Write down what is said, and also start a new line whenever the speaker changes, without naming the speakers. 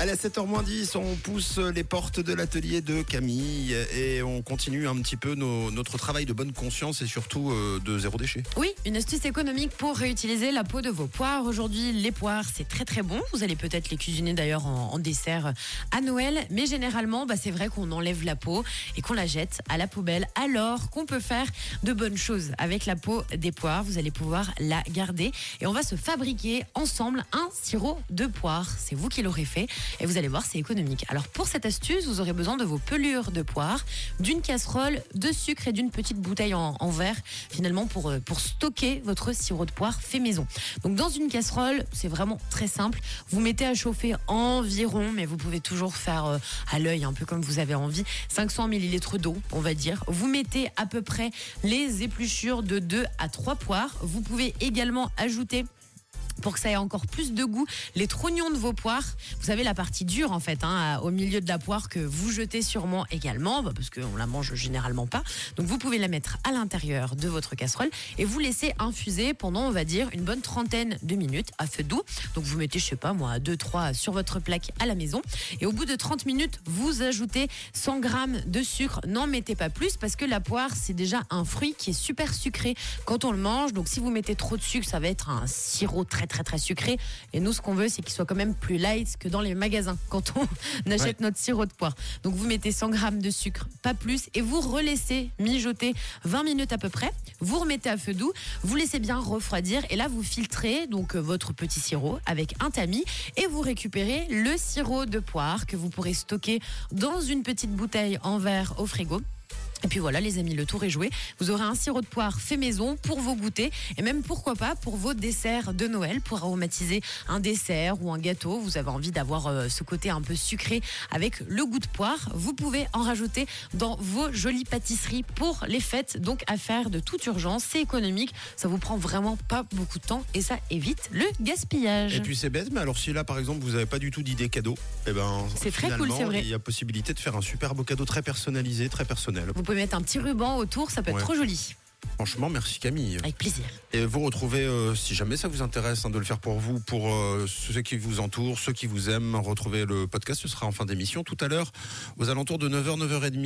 Allez, à 7h10, on pousse les portes de l'atelier de Camille et on continue un petit peu notre travail de bonne conscience et surtout euh, de zéro déchet.
Oui, une astuce économique pour réutiliser la peau de vos poires. Aujourd'hui, les poires, c'est très très bon. Vous allez peut-être les cuisiner d'ailleurs en, dessert à Noël. Mais généralement, bah, c'est vrai qu'on enlève la peau et qu'on la jette à la poubelle. Alors qu'on peut faire de bonnes choses avec la peau des poires. Vous allez pouvoir la garder et on va se fabriquer ensemble un sirop de poire. C'est vous qui l'aurez fait et vous allez voir, c'est économique. Alors pour cette astuce, vous aurez besoin de vos pelures de poire, d'une casserole, de sucre et d'une petite bouteille en, verre finalement pour, euh, pour stocker votre sirop de poire fait maison. Donc dans une casserole, c'est vraiment très simple. Vous mettez à chauffer environ, mais vous pouvez toujours faire euh, à l'œil un peu comme vous avez envie, 500 millilitres d'eau, on va dire. Vous mettez à peu près les épluchures de 2 à 3 poires. Vous pouvez également ajouter pour que ça ait encore plus de goût, les trognons de vos poires. Vous savez, la partie dure, en fait, hein, au milieu de la poire que vous jetez sûrement également, bah, parce qu'on la mange généralement pas. Donc, vous pouvez la mettre à l'intérieur de votre casserole et vous laissez infuser pendant, on va dire, une bonne trentaine de minutes à feu doux. Donc, vous mettez, je sais pas moi, 2-3 sur votre plaque à la maison. Et au bout de 30 minutes, vous ajoutez 100 grammes de sucre. N'en mettez pas plus parce que la poire, c'est déjà un fruit qui est super sucré quand on le mange. Donc, si vous mettez trop de sucre, ça va être un sirop très très très sucré. Et nous, ce qu'on veut, c'est qu'il soit quand même plus light que dans les magasins quand on achète notre sirop de poire. Donc vous mettez 100 grammes de sucre, pas plus, et vous relaissez mijoter 20 minutes à peu près. Vous remettez à feu doux, vous laissez bien refroidir, et là vous filtrez donc euh, votre petit sirop avec un tamis, et vous récupérez le sirop de poire que vous pourrez stocker dans une petite bouteille en verre au frigo. Et puis voilà, les amis, le tour est joué. Vous aurez un sirop de poire fait maison pour vos goûters et même pourquoi pas pour vos desserts de Noël pour aromatiser un dessert ou un gâteau. Vous avez envie d'avoir euh, ce côté un peu sucré avec le goût de poire. Vous pouvez en rajouter dans vos jolies pâtisseries pour les fêtes. Donc à faire de toute urgence, c'est économique. Ça vous prend vraiment pas beaucoup de temps et ça évite le gaspillage.
Et puis c'est bête, mais alors si là par exemple vous n'avez pas du tout d'idée cadeau, eh ben
C'est très cool, c'est vrai.
Il y a possibilité de faire un super beau cadeau très personnalisé, très personnel.
Vous pouvez mettre un petit ruban autour, ça peut
Ouais.
être trop joli.
Franchement, merci Camille.
Avec plaisir.
Et vous retrouvez, euh, si jamais ça vous intéresse hein, de le faire pour vous, pour euh, ceux qui vous entourent, ceux qui vous aiment, retrouvez le podcast. Ce sera en fin d'émission tout à l'heure, aux alentours de 9h, 9h30.